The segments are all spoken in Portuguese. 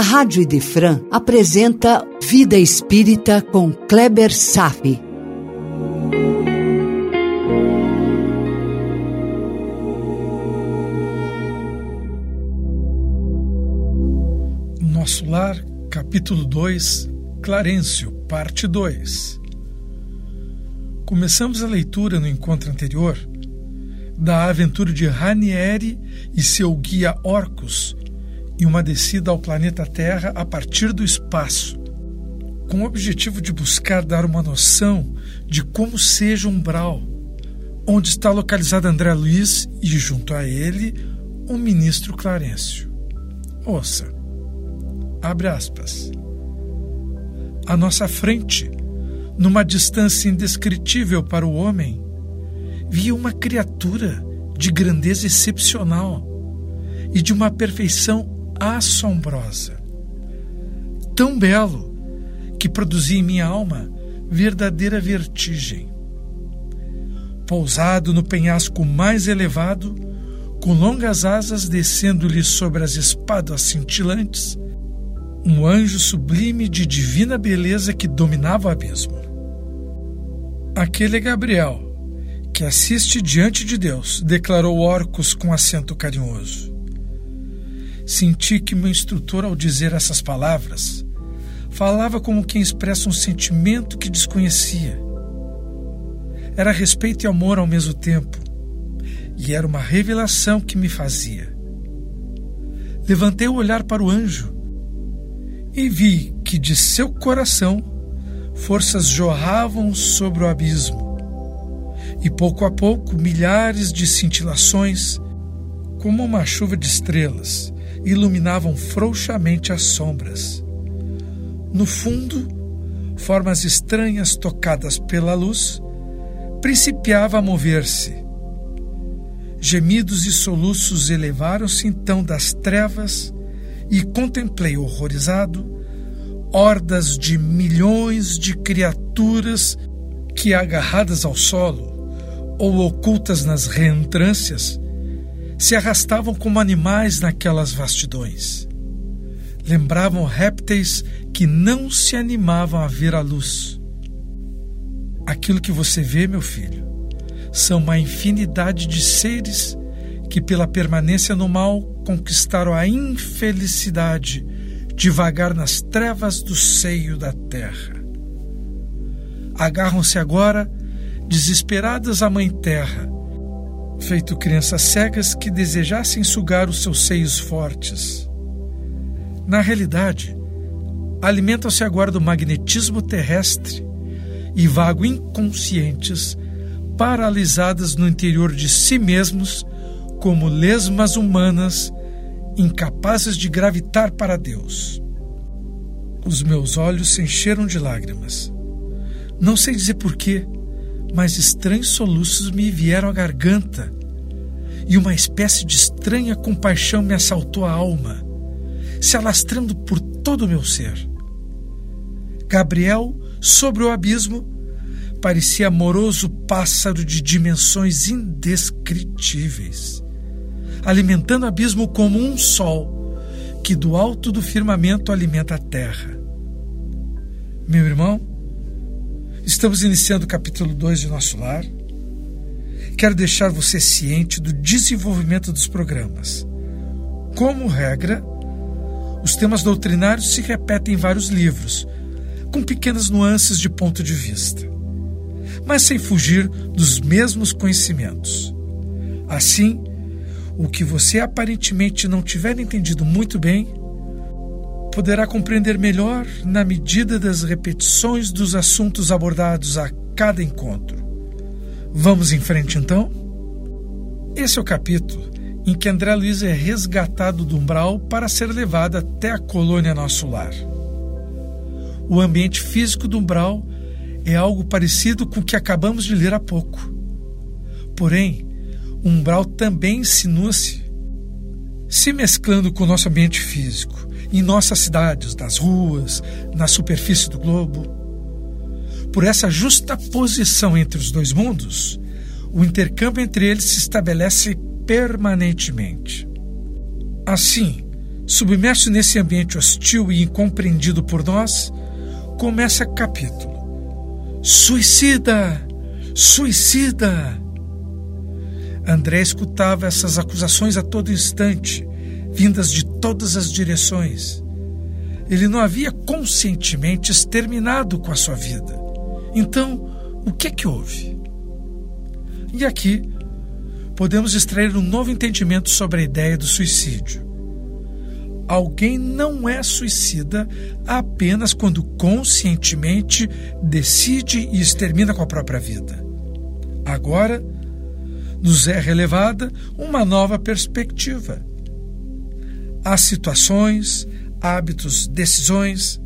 a Rádio Idefran apresenta Vida Espírita com Kleber Safi. Nosso Lar, capítulo 2, Clarencio, parte 2. Começamos a leitura no encontro anterior da aventura de Ranieri e seu guia Orcus em uma descida ao planeta Terra a partir do espaço, com o objetivo de buscar dar uma noção de como seja o umbral, onde está localizado André Luiz e, junto a ele, o ministro Clarencio. Ouça. Abre aspas. À nossa frente, numa distância indescritível para o homem, via uma criatura de grandeza excepcional e de uma perfeição assombrosa. Tão belo que produzia em minha alma verdadeira vertigem. Pousado no penhasco mais elevado, com longas asas descendo-lhe sobre as espadas cintilantes, um anjo sublime de divina beleza que dominava o abismo. Aquele é Gabriel, que assiste diante de Deus, declarou Orcus com acento carinhoso. Senti que meu instrutor, ao dizer essas palavras, falava como quem expressa um sentimento que desconhecia. Era respeito e amor ao mesmo tempo, e era uma revelação que me fazia. Levantei o olhar para o anjo e vi que de seu coração forças jorravam sobre o abismo, e pouco a pouco milhares de cintilações, como uma chuva de estrelas, iluminavam frouxamente as sombras. No fundo, formas estranhas tocadas pela luz principiava a mover-se. Gemidos e soluços elevaram-se então das trevas e contemplei horrorizado hordas de milhões de criaturas que, agarradas ao solo ou ocultas nas reentrâncias, se arrastavam como animais naquelas vastidões. Lembravam répteis que não se animavam a ver a luz. Aquilo que você vê, meu filho, são uma infinidade de seres que, pela permanência no mal, conquistaram a infelicidade de vagar nas trevas do seio da terra. Agarram-se agora, desesperadas à Mãe Terra, feito crianças cegas que desejassem sugar os seus seios fortes. Na realidade, alimentam-se agora do magnetismo terrestre e vago inconscientes, paralisadas no interior de si mesmos como lesmas humanas incapazes de gravitar para Deus. Os meus olhos se encheram de lágrimas. Não sei dizer porquê, mas estranhos soluços me vieram à garganta e uma espécie de estranha compaixão me assaltou a alma, se alastrando por todo o meu ser. Gabriel, sobre o abismo, parecia amoroso pássaro de dimensões indescritíveis, alimentando o abismo como um sol que do alto do firmamento alimenta a terra. Meu irmão, Estamos iniciando o capítulo 2 de nosso lar. Quero deixar você ciente do desenvolvimento dos programas. Como regra, os temas doutrinários se repetem em vários livros, com pequenas nuances de ponto de vista, mas sem fugir dos mesmos conhecimentos. Assim, o que você aparentemente não tiver entendido muito bem poderá compreender melhor na medida das repetições dos assuntos abordados a cada encontro. Vamos em frente então? Esse é o capítulo em que André Luiz é resgatado do umbral para ser levado até a colônia Nosso Lar. O ambiente físico do umbral é algo parecido com o que acabamos de ler há pouco. Porém, o umbral também insinua-se, se mesclando com o nosso ambiente físico em nossas cidades, nas ruas, na superfície do globo. Por essa justa posição entre os dois mundos, o intercâmbio entre eles se estabelece permanentemente. Assim, Submerso nesse ambiente hostil e incompreendido por nós, começa capítulo: Suicida! Suicida! André escutava essas acusações a todo instante, vindas de todas as direções. Ele não havia conscientemente exterminado com a sua vida. Então, o que é que houve? E aqui podemos extrair um novo entendimento sobre a ideia do suicídio. Alguém não é suicida apenas quando conscientemente decide e extermina com a própria vida. Agora, nos é relevada uma nova perspectiva. Há situações, hábitos, decisões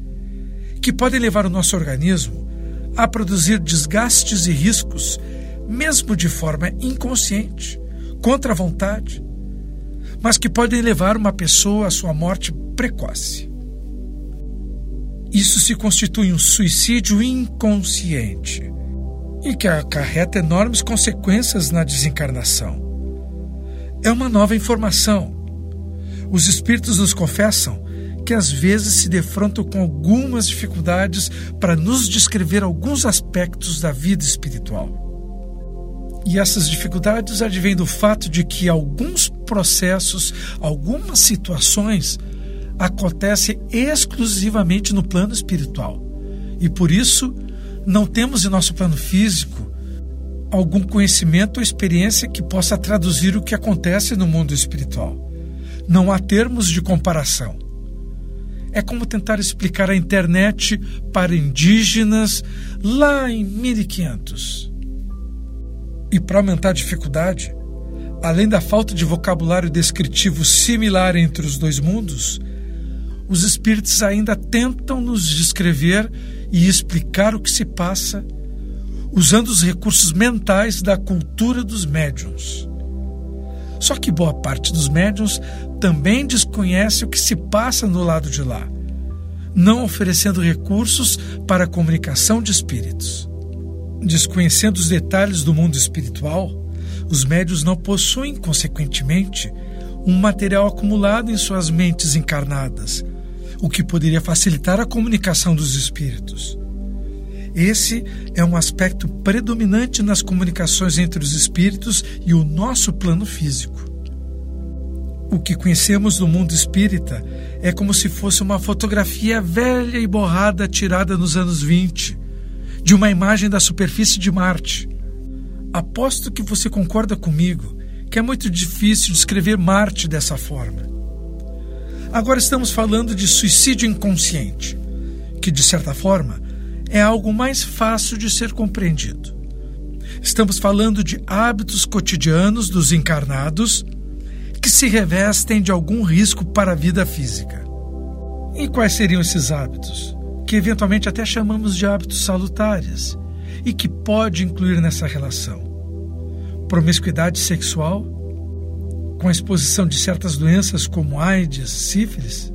que podem levar o nosso organismo a produzir desgastes e riscos, mesmo de forma inconsciente, contra a vontade, mas que podem levar uma pessoa à sua morte precoce. Isso se constitui um suicídio inconsciente e que acarreta enormes consequências na desencarnação. É uma nova informação. Os espíritos nos confessam que às vezes se defrontam com algumas dificuldades para nos descrever alguns aspectos da vida espiritual. E essas dificuldades advêm do fato de que alguns processos, algumas situações acontecem exclusivamente no plano espiritual. E por isso não temos em nosso plano físico algum conhecimento ou experiência que possa traduzir o que acontece no mundo espiritual. Não há termos de comparação. É como tentar explicar a internet para indígenas lá em 1500. E para aumentar a dificuldade, além da falta de vocabulário descritivo similar entre os dois mundos, os espíritos ainda tentam nos descrever e explicar o que se passa usando os recursos mentais da cultura dos médiums. Só que boa parte dos médiums também desconhece o que se passa no lado de lá, não oferecendo recursos para a comunicação de espíritos. Desconhecendo os detalhes do mundo espiritual, os médios não possuem, consequentemente, um material acumulado em suas mentes encarnadas, o que poderia facilitar a comunicação dos espíritos. Esse é um aspecto predominante nas comunicações entre os espíritos e o nosso plano físico. O que conhecemos do mundo espírita é como se fosse uma fotografia velha e borrada tirada nos anos 20, de uma imagem da superfície de Marte. Aposto que você concorda comigo que é muito difícil descrever Marte dessa forma. Agora estamos falando de suicídio inconsciente, que de certa forma é algo mais fácil de ser compreendido. Estamos falando de hábitos cotidianos dos encarnados que se revestem de algum risco para a vida física. E quais seriam esses hábitos? Que eventualmente até chamamos de hábitos salutares e que pode incluir nessa relação promiscuidade sexual, com a exposição de certas doenças como AIDS, sífilis.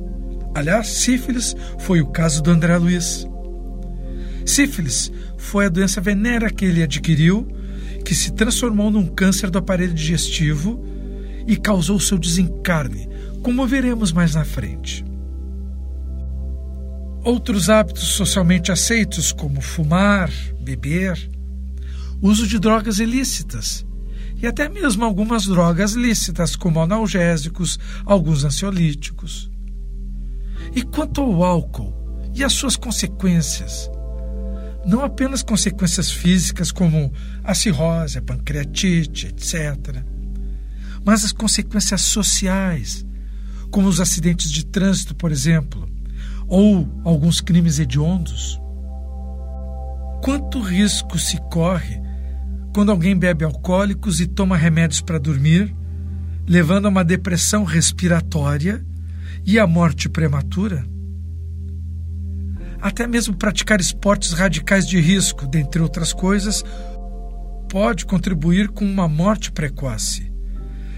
Aliás, sífilis foi o caso do André Luiz. Sífilis foi a doença venérea que ele adquiriu, que se transformou num câncer do aparelho digestivo e causou seu desencarne, como veremos mais na frente. Outros hábitos socialmente aceitos, como fumar, beber, uso de drogas ilícitas e até mesmo algumas drogas lícitas, como analgésicos, alguns ansiolíticos. E quanto ao álcool e as suas consequências? Não apenas consequências físicas, como a cirrose, a pancreatite, etc., mas as consequências sociais, como os acidentes de trânsito, por exemplo, ou alguns crimes hediondos. Quanto risco se corre quando alguém bebe alcoólicos e toma remédios para dormir, levando a uma depressão respiratória e à morte prematura? Até mesmo praticar esportes radicais de risco, dentre outras coisas, pode contribuir com uma morte precoce.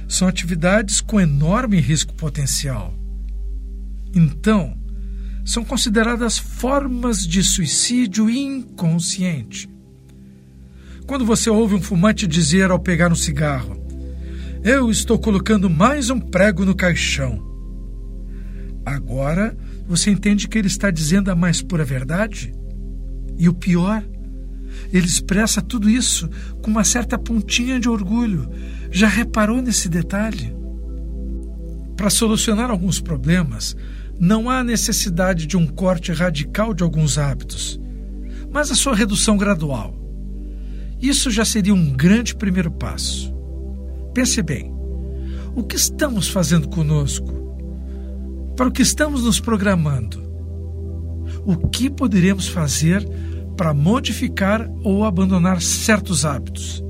São atividades com enorme risco potencial. Então, são consideradas formas de suicídio inconsciente. Quando você ouve um fumante dizer ao pegar um cigarro: Eu estou colocando mais um prego no caixão. Agora você entende que ele está dizendo a mais pura verdade? E o pior, ele expressa tudo isso com uma certa pontinha de orgulho. Já reparou nesse detalhe? Para solucionar alguns problemas, não há necessidade de um corte radical de alguns hábitos, mas a sua redução gradual. Isso já seria um grande primeiro passo. Pense bem: o que estamos fazendo conosco? Para o que estamos nos programando? O que poderemos fazer para modificar ou abandonar certos hábitos?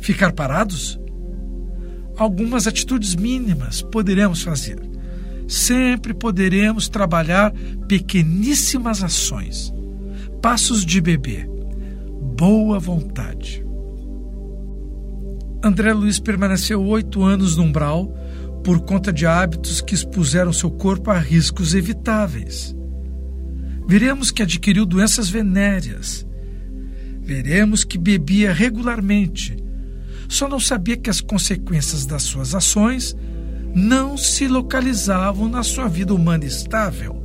Ficar parados? Algumas atitudes mínimas poderemos fazer. Sempre poderemos trabalhar pequeníssimas ações, passos de bebê, boa vontade. André Luiz permaneceu oito anos no umbral por conta de hábitos que expuseram seu corpo a riscos evitáveis. Veremos que adquiriu doenças venéreas. Veremos que bebia regularmente. Só não sabia que as consequências das suas ações não se localizavam na sua vida humana estável.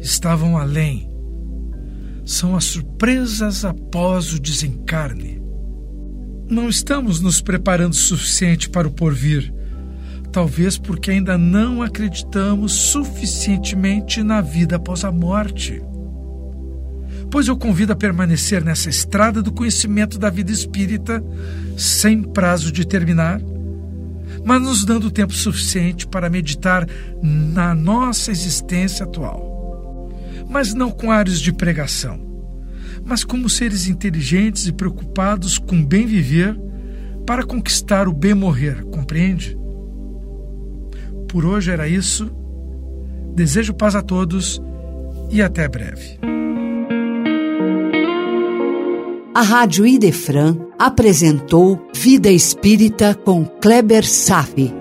Estavam além. São as surpresas após o desencarne. Não estamos nos preparando o suficiente para o porvir talvez porque ainda não acreditamos suficientemente na vida após a morte. Pois eu convido a permanecer nessa estrada do conhecimento da vida espírita, sem prazo de terminar, mas nos dando tempo suficiente para meditar na nossa existência atual. Mas não com ares de pregação, mas como seres inteligentes e preocupados com o bem viver para conquistar o bem morrer, compreende? Por hoje era isso. Desejo paz a todos e até breve. A Rádio Idefran apresentou Vida Espírita com Kleber Safi.